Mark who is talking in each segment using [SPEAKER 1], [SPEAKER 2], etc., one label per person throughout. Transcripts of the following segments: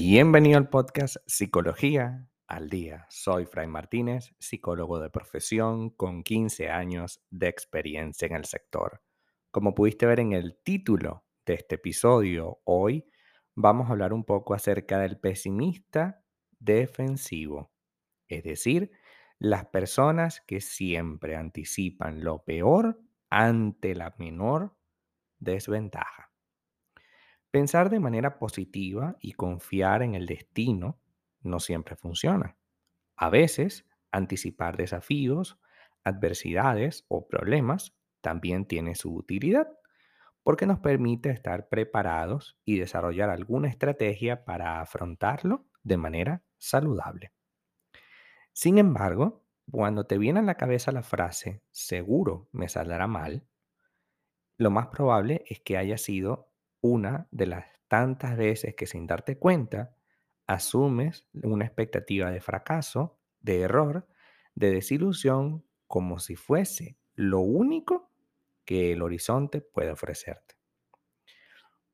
[SPEAKER 1] Bienvenido al podcast Psicología al Día. Soy Fray Martínez, psicólogo de profesión con 15 años de experiencia en el sector. Como pudiste ver en el título de este episodio, hoy vamos a hablar un poco acerca del pesimista defensivo, es decir, las personas que siempre anticipan lo peor ante la menor desventaja. Pensar de manera positiva y confiar en el destino no siempre funciona. A veces, anticipar desafíos, adversidades o problemas también tiene su utilidad, porque nos permite estar preparados y desarrollar alguna estrategia para afrontarlo de manera saludable. Sin embargo, cuando te viene a la cabeza la frase seguro me saldrá mal, lo más probable es que haya sido una de las tantas veces que sin darte cuenta asumes una expectativa de fracaso, de error, de desilusión, como si fuese lo único que el horizonte puede ofrecerte.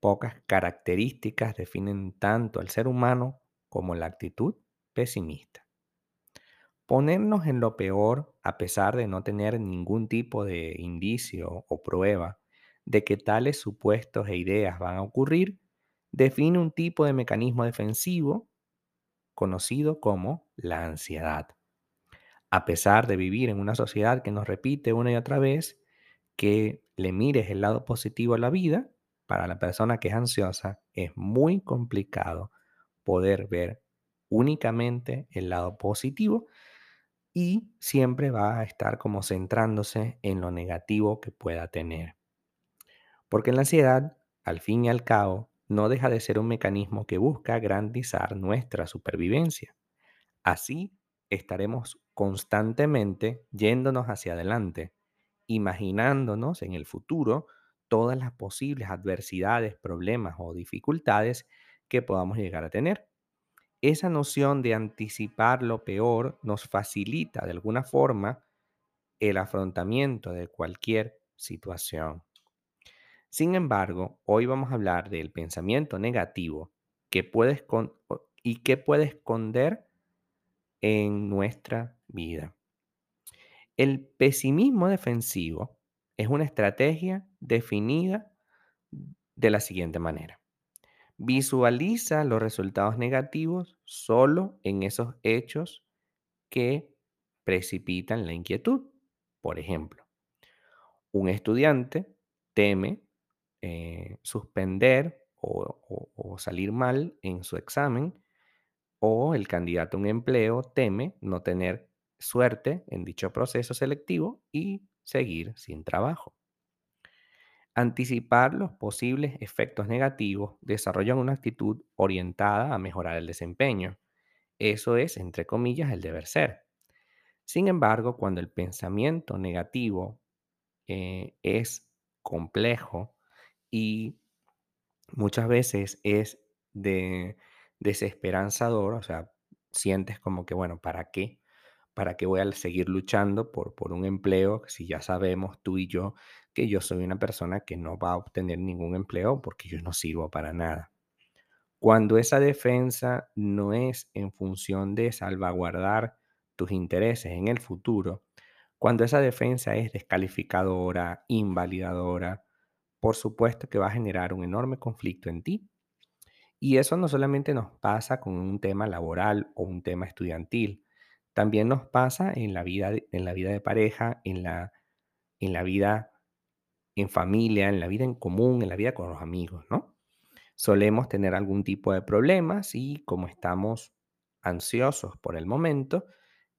[SPEAKER 1] Pocas características definen tanto al ser humano como la actitud pesimista. Ponernos en lo peor a pesar de no tener ningún tipo de indicio o prueba de que tales supuestos e ideas van a ocurrir, define un tipo de mecanismo defensivo conocido como la ansiedad. A pesar de vivir en una sociedad que nos repite una y otra vez que le mires el lado positivo a la vida, para la persona que es ansiosa es muy complicado poder ver únicamente el lado positivo y siempre va a estar como centrándose en lo negativo que pueda tener. Porque la ansiedad, al fin y al cabo, no deja de ser un mecanismo que busca garantizar nuestra supervivencia. Así estaremos constantemente yéndonos hacia adelante, imaginándonos en el futuro todas las posibles adversidades, problemas o dificultades que podamos llegar a tener. Esa noción de anticipar lo peor nos facilita de alguna forma el afrontamiento de cualquier situación. Sin embargo, hoy vamos a hablar del pensamiento negativo que puede y qué puede esconder en nuestra vida. El pesimismo defensivo es una estrategia definida de la siguiente manera. Visualiza los resultados negativos solo en esos hechos que precipitan la inquietud. Por ejemplo, un estudiante teme eh, suspender o, salir mal en su examen o el candidato a un empleo teme no tener suerte en dicho proceso selectivo y seguir sin trabajo. Anticipar los posibles efectos negativos desarrollan una actitud orientada a mejorar el desempeño. Eso es, entre comillas, el deber ser. Sin embargo, cuando el pensamiento negativo eh, es complejo y muchas veces es de desesperanzador, o sea, sientes como que, bueno, ¿para qué? ¿Para qué voy a seguir luchando por, por un empleo si ya sabemos tú y yo que yo soy una persona que no va a obtener ningún empleo porque yo no sirvo para nada? Cuando esa defensa no es en función de salvaguardar tus intereses en el futuro, cuando esa defensa es descalificadora, invalidadora, por supuesto que va a generar un enorme conflicto en ti. Y eso no solamente nos pasa con un tema laboral o un tema estudiantil, también nos pasa en la vida en la vida de pareja, en la, en la vida en familia, en la vida en común, en la vida con los amigos, ¿no? Solemos tener algún tipo de problemas y como estamos ansiosos por el momento,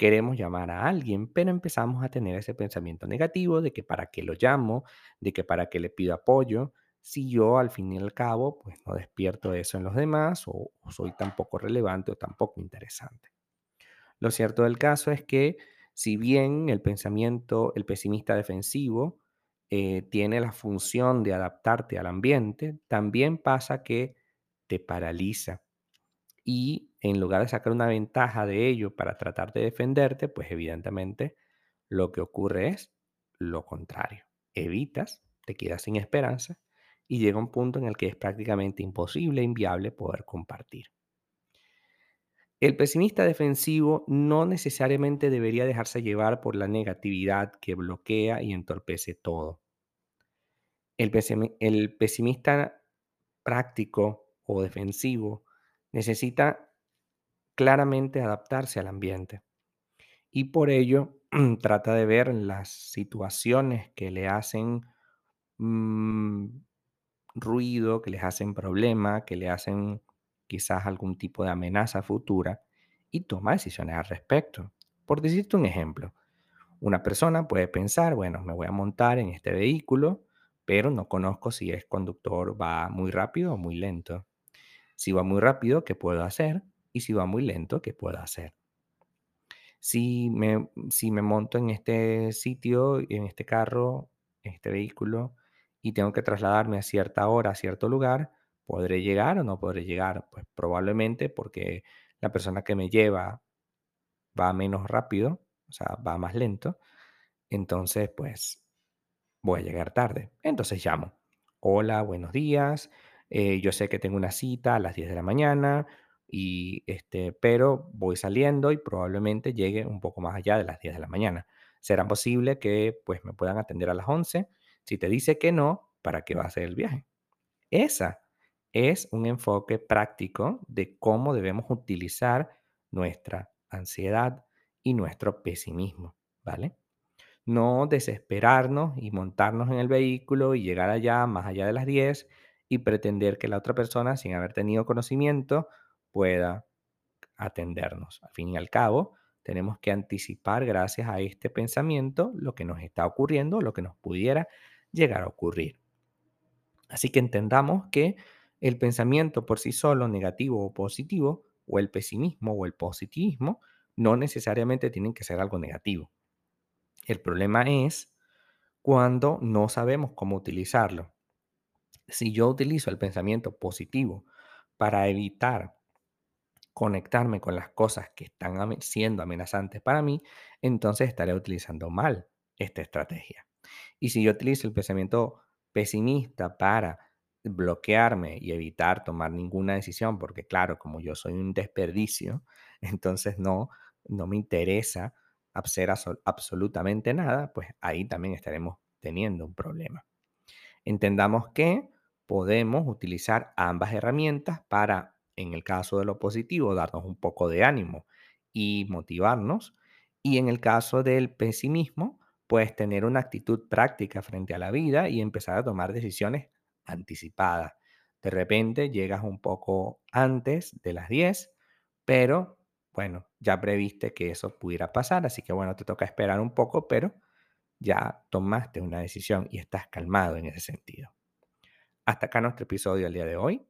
[SPEAKER 1] queremos llamar a alguien, pero empezamos a tener ese pensamiento negativo de que para qué lo llamo, de que para qué le pido apoyo, si yo al fin y al cabo pues no despierto eso en los demás o, soy tan poco relevante o tan poco interesante. Lo cierto del caso es que si bien el pensamiento, el pesimista defensivo, eh, tiene la función de adaptarte al ambiente, también pasa que te paraliza y en lugar de sacar una ventaja de ello para tratar de defenderte, pues evidentemente lo que ocurre es lo contrario. Evitas, te quedas sin esperanza y llega un punto en el que es prácticamente imposible, inviable poder compartir. El pesimista defensivo no necesariamente debería dejarse llevar por la negatividad que bloquea y entorpece todo. El, el pesimista práctico o defensivo necesita claramente adaptarse al ambiente y por ello trata de ver las situaciones que le hacen mm, ruido, que les hacen problema, que le hacen quizás algún tipo de amenaza futura y toma decisiones al respecto. Por decirte un ejemplo, una persona puede pensar, bueno, me voy a montar en este vehículo, pero no conozco si es conductor va muy rápido o muy lento. Si va muy rápido, ¿qué puedo hacer? Y si va muy lento, ¿qué puedo hacer? Si me, si me monto en este sitio, en este carro, en este vehículo, y tengo que trasladarme a cierta hora, a cierto lugar, ¿podré llegar o no podré llegar? Pues probablemente porque la persona que me lleva va menos rápido, o sea, va más lento, entonces pues voy a llegar tarde. Entonces llamo. Hola, buenos días. eh, yo sé que tengo una cita a las 10 de la mañana, y, este, pero voy saliendo y probablemente llegue un poco más allá de las 10 de la mañana. ¿Será posible que pues me puedan atender a las 11? Si te dice que no, ¿para qué va a hacer el viaje? Esa es un enfoque práctico de cómo debemos utilizar nuestra ansiedad y nuestro pesimismo, ¿vale? No desesperarnos y montarnos en el vehículo y llegar allá más allá de las 10 y pretender que la otra persona, sin haber tenido conocimiento, pueda atendernos. Al fin y al cabo, tenemos que anticipar gracias a este pensamiento lo que nos está ocurriendo, lo que nos pudiera llegar a ocurrir. Así que entendamos que el pensamiento por sí solo, negativo o positivo, o el pesimismo o el positivismo, no necesariamente tienen que ser algo negativo. El problema es cuando no sabemos cómo utilizarlo. Si yo utilizo el pensamiento positivo para evitar conectarme con las cosas que están siendo amenazantes para mí, entonces estaré utilizando mal esta estrategia. Y si yo utilizo el pensamiento pesimista para bloquearme y evitar tomar ninguna decisión, porque claro, como yo soy un desperdicio, entonces no, no me interesa hacer abso- absolutamente nada, pues ahí también estaremos teniendo un problema. Entendamos que podemos utilizar ambas herramientas para, en el caso de lo positivo, darnos un poco de ánimo y motivarnos. Y en el caso del pesimismo, pues tener una actitud práctica frente a la vida y empezar a tomar decisiones anticipadas. De repente llegas un poco antes de las 10, pero bueno, ya previste que eso pudiera pasar, así que bueno, te toca esperar un poco, pero ya tomaste una decisión y estás calmado en ese sentido. Hasta acá nuestro episodio del día de hoy.